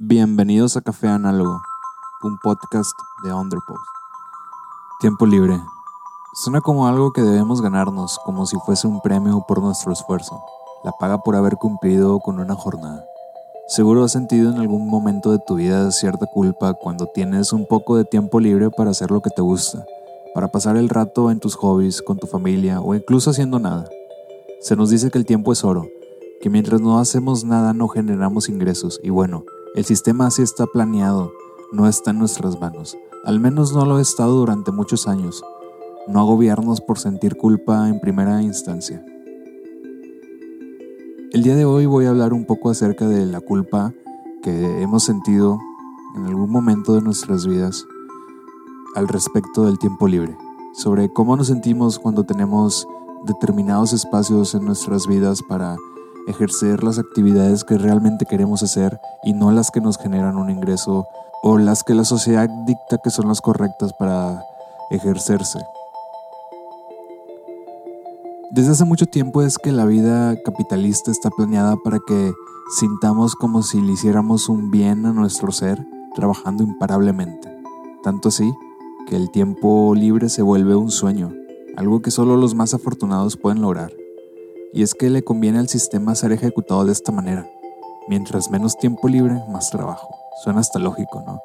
Bienvenidos a Café Análogo, un podcast de Underpost. Tiempo libre. Suena como algo que debemos ganarnos, como si fuese un premio por nuestro esfuerzo, la paga por haber cumplido con una jornada. Seguro has sentido en algún momento de tu vida cierta culpa cuando tienes un poco de tiempo libre para hacer lo que te gusta, para pasar el rato en tus hobbies, con tu familia o incluso haciendo nada. Se nos dice que el tiempo es oro, que mientras no hacemos nada no generamos ingresos y bueno, el sistema así está planeado, no está en nuestras manos. Al menos no lo ha estado durante muchos años. No agobiarnos por sentir culpa en primera instancia. El día de hoy voy a hablar un poco acerca de la culpa que hemos sentido en algún momento de nuestras vidas al respecto del tiempo libre, sobre cómo nos sentimos cuando tenemos determinados espacios en nuestras vidas para ejercer las actividades que realmente queremos hacer y no las que nos generan un ingreso o las que la sociedad dicta que son las correctas para ejercerse. Desde hace mucho tiempo es que la vida capitalista está planeada para que sintamos como si le hiciéramos un bien a nuestro ser trabajando imparablemente. Tanto así que el tiempo libre se vuelve un sueño, algo que solo los más afortunados pueden lograr. Y es que le conviene al sistema ser ejecutado de esta manera. Mientras menos tiempo libre, más trabajo. Suena hasta lógico, ¿no?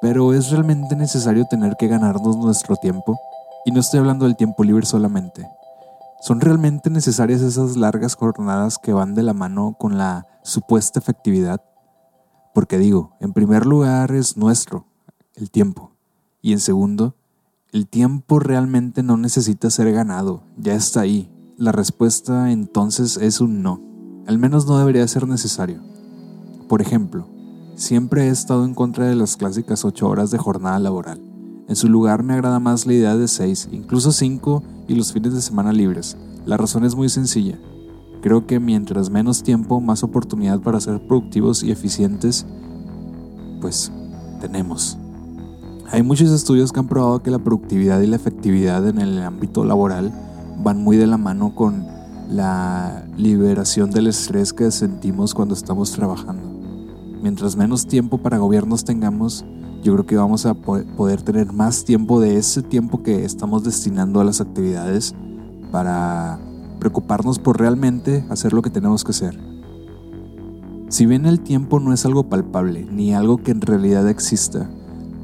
Pero ¿es realmente necesario tener que ganarnos nuestro tiempo? Y no estoy hablando del tiempo libre solamente. ¿Son realmente necesarias esas largas jornadas que van de la mano con la supuesta efectividad? Porque digo, en primer lugar es nuestro, el tiempo. Y en segundo, el tiempo realmente no necesita ser ganado, ya está ahí, la respuesta entonces es un no. Al menos no debería ser necesario. Por ejemplo, siempre he estado en contra de las clásicas 8 horas de jornada laboral. En su lugar me agrada más la idea de 6, incluso 5 y los fines de semana libres. La razón es muy sencilla. Creo que mientras menos tiempo, más oportunidad para ser productivos y eficientes, pues tenemos. Hay muchos estudios que han probado que la productividad y la efectividad en el ámbito laboral van muy de la mano con la liberación del estrés que sentimos cuando estamos trabajando. Mientras menos tiempo para gobiernos tengamos, yo creo que vamos a poder tener más tiempo de ese tiempo que estamos destinando a las actividades para preocuparnos por realmente hacer lo que tenemos que hacer. Si bien el tiempo no es algo palpable ni algo que en realidad exista,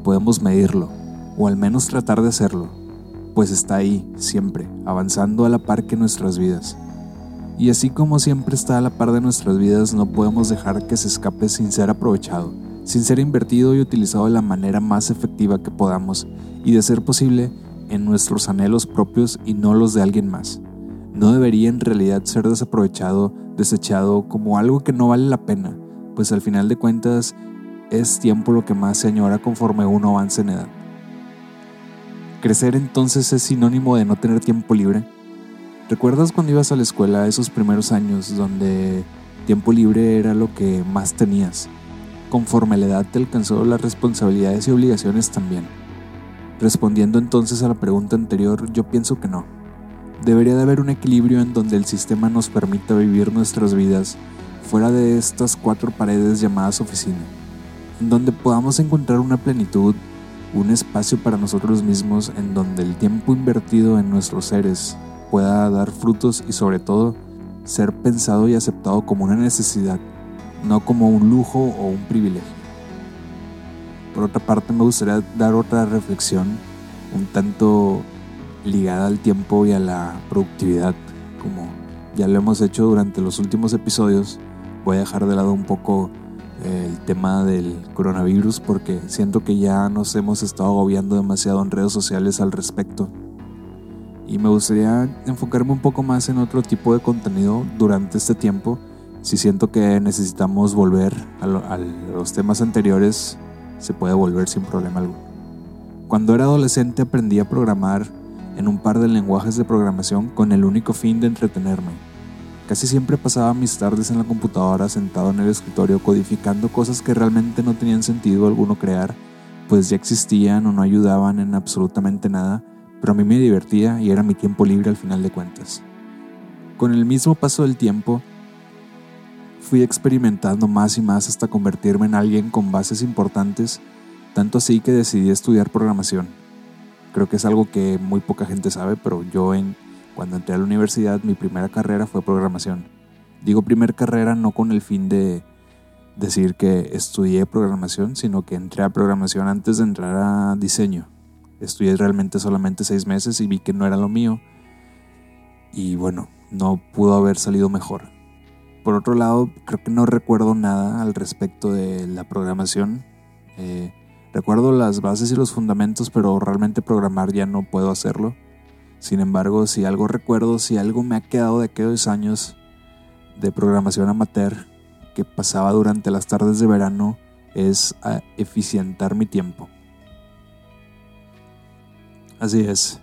podemos medirlo, o al menos tratar de hacerlo pues está ahí, siempre, avanzando a la par que nuestras vidas. Y así como siempre está a la par de nuestras vidas, no podemos dejar que se escape sin ser aprovechado, sin ser invertido y utilizado de la manera más efectiva que podamos, y de ser posible, en nuestros anhelos propios y no los de alguien más. No debería en realidad ser desaprovechado, desechado como algo que no vale la pena, pues al final de cuentas es tiempo lo que más se añora conforme uno avanza en edad. ¿Crecer entonces es sinónimo de no tener tiempo libre? ¿Recuerdas cuando ibas a la escuela esos primeros años donde tiempo libre era lo que más tenías? Conforme la edad te alcanzó las responsabilidades y obligaciones también. Respondiendo entonces a la pregunta anterior, yo pienso que no. Debería de haber un equilibrio en donde el sistema nos permita vivir nuestras vidas fuera de estas cuatro paredes llamadas oficina, en donde podamos encontrar una plenitud un espacio para nosotros mismos en donde el tiempo invertido en nuestros seres pueda dar frutos y sobre todo ser pensado y aceptado como una necesidad, no como un lujo o un privilegio. Por otra parte, me gustaría dar otra reflexión un tanto ligada al tiempo y a la productividad, como ya lo hemos hecho durante los últimos episodios. Voy a dejar de lado un poco el tema del coronavirus porque siento que ya nos hemos estado agobiando demasiado en redes sociales al respecto. Y me gustaría enfocarme un poco más en otro tipo de contenido durante este tiempo. Si siento que necesitamos volver a, a los temas anteriores, se puede volver sin problema alguno. Cuando era adolescente aprendí a programar en un par de lenguajes de programación con el único fin de entretenerme Casi siempre pasaba mis tardes en la computadora sentado en el escritorio codificando cosas que realmente no tenían sentido alguno crear, pues ya existían o no ayudaban en absolutamente nada, pero a mí me divertía y era mi tiempo libre al final de cuentas. Con el mismo paso del tiempo, fui experimentando más y más hasta convertirme en alguien con bases importantes, tanto así que decidí estudiar programación. Creo que es algo que muy poca gente sabe, pero yo en, cuando entré a la universidad mi primera carrera fue programación. Digo primer carrera no con el fin de decir que estudié programación, sino que entré a programación antes de entrar a diseño. Estudié realmente solamente seis meses y vi que no era lo mío. Y bueno, no pudo haber salido mejor. Por otro lado, creo que no recuerdo nada al respecto de la programación. Eh, recuerdo las bases y los fundamentos, pero realmente programar ya no puedo hacerlo. Sin embargo, si algo recuerdo, si algo me ha quedado de aquellos años de programación amateur que pasaba durante las tardes de verano, es a eficientar mi tiempo. Así es.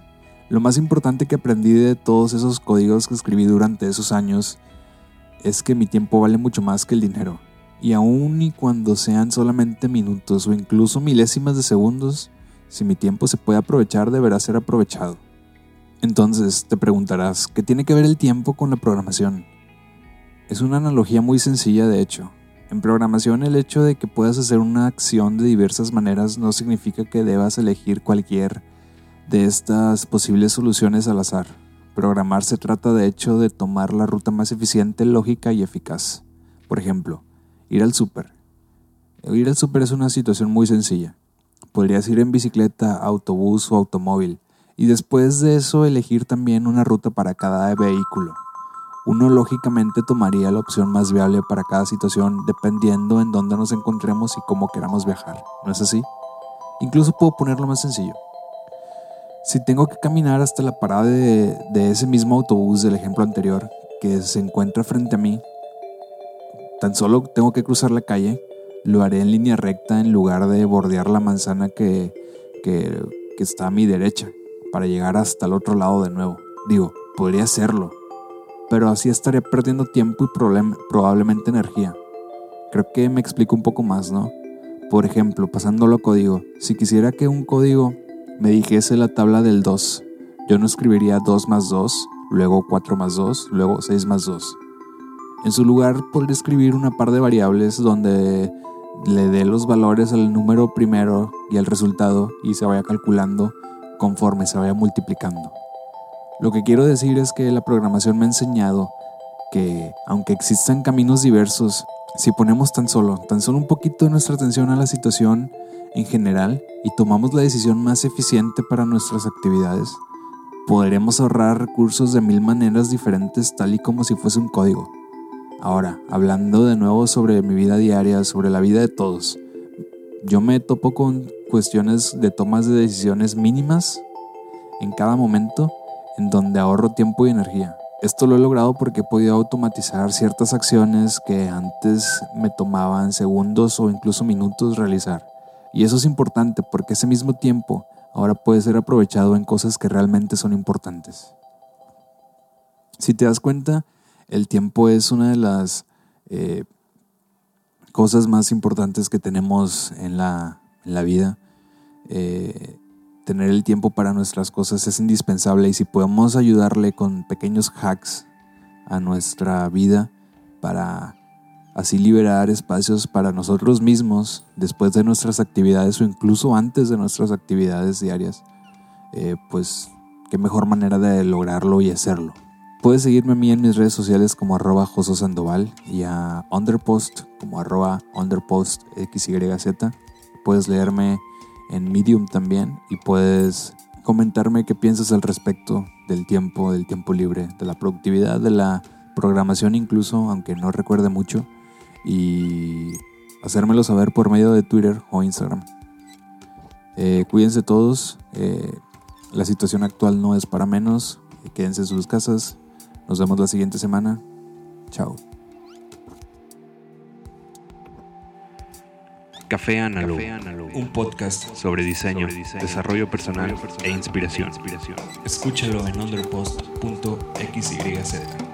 Lo más importante que aprendí de todos esos códigos que escribí durante esos años es que mi tiempo vale mucho más que el dinero. Y aun y cuando sean solamente minutos o incluso milésimas de segundos, si mi tiempo se puede aprovechar deberá ser aprovechado. Entonces te preguntarás, ¿qué tiene que ver el tiempo con la programación? Es una analogía muy sencilla de hecho. En programación el hecho de que puedas hacer una acción de diversas maneras no significa que debas elegir cualquier de estas posibles soluciones al azar. Programar se trata de hecho de tomar la ruta más eficiente, lógica y eficaz. Por ejemplo, ir al súper. Ir al súper es una situación muy sencilla. Podrías ir en bicicleta, autobús o automóvil, y después de eso elegir también una ruta para cada vehículo. Uno lógicamente tomaría la opción más viable para cada situación dependiendo en dónde nos encontremos y cómo queramos viajar, ¿no es así? Incluso puedo ponerlo más sencillo. Si tengo que caminar hasta la parada de, ese mismo autobús del ejemplo anterior que se encuentra frente a mí, tan solo tengo que cruzar la calle, lo haré en línea recta en lugar de bordear la manzana que, que, que está a mi derecha para llegar hasta el otro lado de nuevo. Digo, podría hacerlo, pero así estaría perdiendo tiempo y probablemente energía. Creo que me explico un poco más, ¿no? Por ejemplo, pasándolo a código, si quisiera que un código me dijese la tabla del 2. Yo no escribiría 2 más 2, luego 4 más 2, luego 6 más 2. En su lugar podría escribir una par de variables donde le dé los valores al número primero y al resultado y se vaya calculando conforme se vaya multiplicando. Lo que quiero decir es que la programación me ha enseñado que aunque existan caminos diversos, si ponemos tan solo, tan solo un poquito de nuestra atención a la situación en general y tomamos la decisión más eficiente para nuestras actividades, podremos ahorrar recursos de mil maneras diferentes tal y como si fuese un código. Ahora, hablando de nuevo sobre mi vida diaria, sobre la vida de todos, yo me topo con cuestiones de tomas de decisiones mínimas en cada momento en donde ahorro tiempo y energía. Esto lo he logrado porque he podido automatizar ciertas acciones que antes me tomaban segundos o incluso minutos realizar. Y eso es importante porque ese mismo tiempo ahora puede ser aprovechado en cosas que realmente son importantes. Si te das cuenta, el tiempo es una de las eh, cosas más importantes que tenemos en la, vida. Eh, tener el tiempo para nuestras cosas es indispensable y si podemos ayudarle con pequeños hacks a nuestra vida para así liberar espacios para nosotros mismos después de nuestras actividades o incluso antes de nuestras actividades diarias, eh, pues qué mejor manera de lograrlo y hacerlo. Puedes seguirme a mí en mis redes sociales como arroba Sandoval y a Underpost como arroba UnderpostXYZ. Puedes leerme en Medium también y puedes comentarme qué piensas al respecto del tiempo, del tiempo libre, de la productividad, de la programación incluso, aunque no recuerde mucho, y hacérmelo saber por medio de Twitter o Instagram. Eh, cuídense todos, eh, la situación actual no es para menos, quédense en sus casas, nos vemos la siguiente semana, chao. Café Análogo, un podcast sobre diseño, desarrollo personal e inspiración. Escúchalo en underpost.xyz.